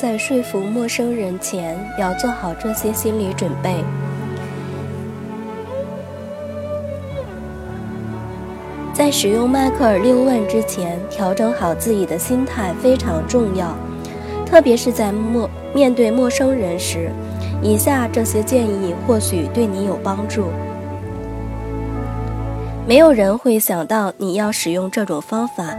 在说服陌生人前要做好这些心理准备。在使用迈克尔六问之前，调整好自己的心态非常重要，特别是在陌面对陌生人时。以下这些建议或许对你有帮助。没有人会想到你要使用这种方法。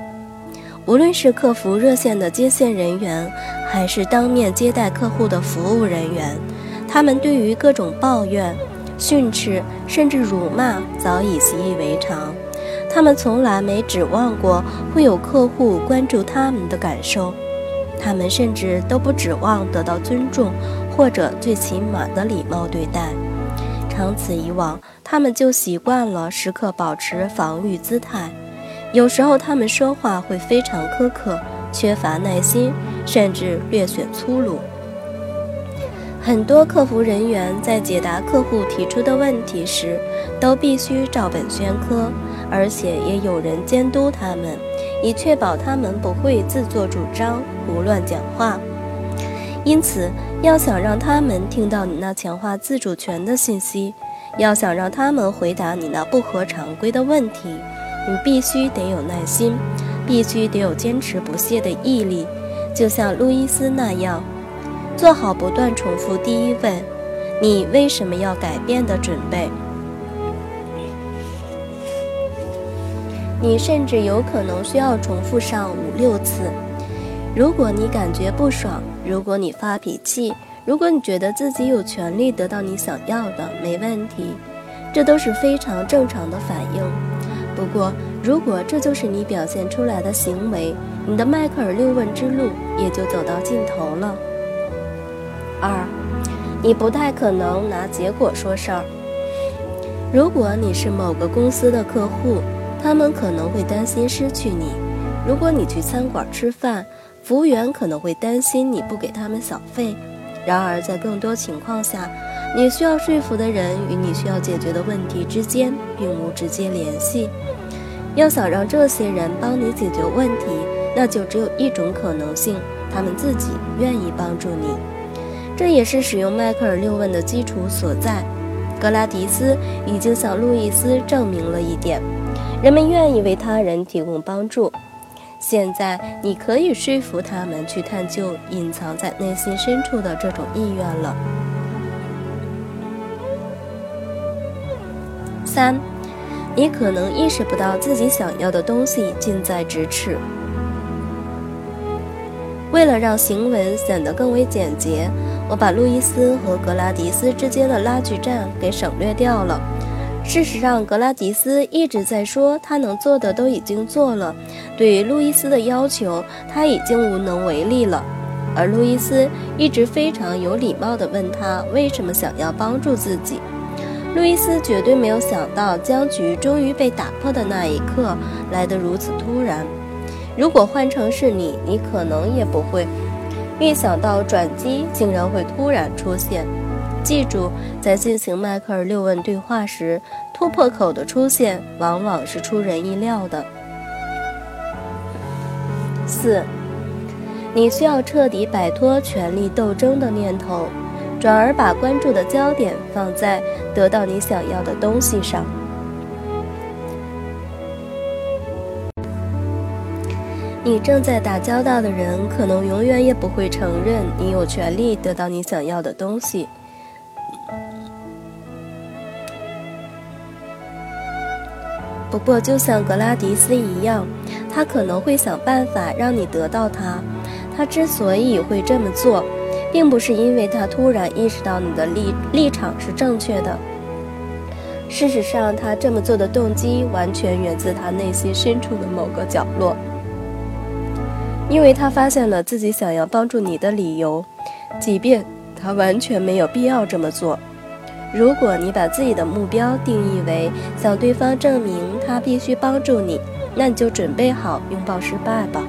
无论是客服热线的接线人员，还是当面接待客户的服务人员，他们对于各种抱怨、训斥甚至辱骂早已习以为常。他们从来没指望过会有客户关注他们的感受，他们甚至都不指望得到尊重或者最起码的礼貌对待。长此以往，他们就习惯了时刻保持防御姿态。有时候他们说话会非常苛刻，缺乏耐心，甚至略显粗鲁。很多客服人员在解答客户提出的问题时，都必须照本宣科，而且也有人监督他们，以确保他们不会自作主张、胡乱讲话。因此，要想让他们听到你那强化自主权的信息，要想让他们回答你那不合常规的问题。你必须得有耐心，必须得有坚持不懈的毅力，就像路易斯那样，做好不断重复第一问：“你为什么要改变？”的准备。你甚至有可能需要重复上五六次。如果你感觉不爽，如果你发脾气，如果你觉得自己有权利得到你想要的，没问题，这都是非常正常的反应。不过，如果这就是你表现出来的行为，你的迈克尔六问之路也就走到尽头了。二，你不太可能拿结果说事儿。如果你是某个公司的客户，他们可能会担心失去你；如果你去餐馆吃饭，服务员可能会担心你不给他们小费。然而，在更多情况下，你需要说服的人与你需要解决的问题之间并无直接联系。要想让这些人帮你解决问题，那就只有一种可能性：他们自己愿意帮助你。这也是使用迈克尔六问的基础所在。格拉迪斯已经向路易斯证明了一点：人们愿意为他人提供帮助。现在，你可以说服他们去探究隐藏在内心深处的这种意愿了。三。你可能意识不到自己想要的东西近在咫尺。为了让行文显得更为简洁，我把路易斯和格拉迪斯之间的拉锯战给省略掉了。事实上，格拉迪斯一直在说他能做的都已经做了，对于路易斯的要求他已经无能为力了。而路易斯一直非常有礼貌地问他为什么想要帮助自己。路易斯绝对没有想到僵局终于被打破的那一刻来得如此突然。如果换成是你，你可能也不会预想到转机竟然会突然出现。记住，在进行迈克尔六问对话时，突破口的出现往往是出人意料的。四，你需要彻底摆脱权力斗争的念头。转而把关注的焦点放在得到你想要的东西上。你正在打交道的人可能永远也不会承认你有权利得到你想要的东西。不过，就像格拉迪斯一样，他可能会想办法让你得到他。他之所以会这么做。并不是因为他突然意识到你的立立场是正确的。事实上，他这么做的动机完全源自他内心深处的某个角落，因为他发现了自己想要帮助你的理由，即便他完全没有必要这么做。如果你把自己的目标定义为向对方证明他必须帮助你，那你就准备好拥抱失败吧。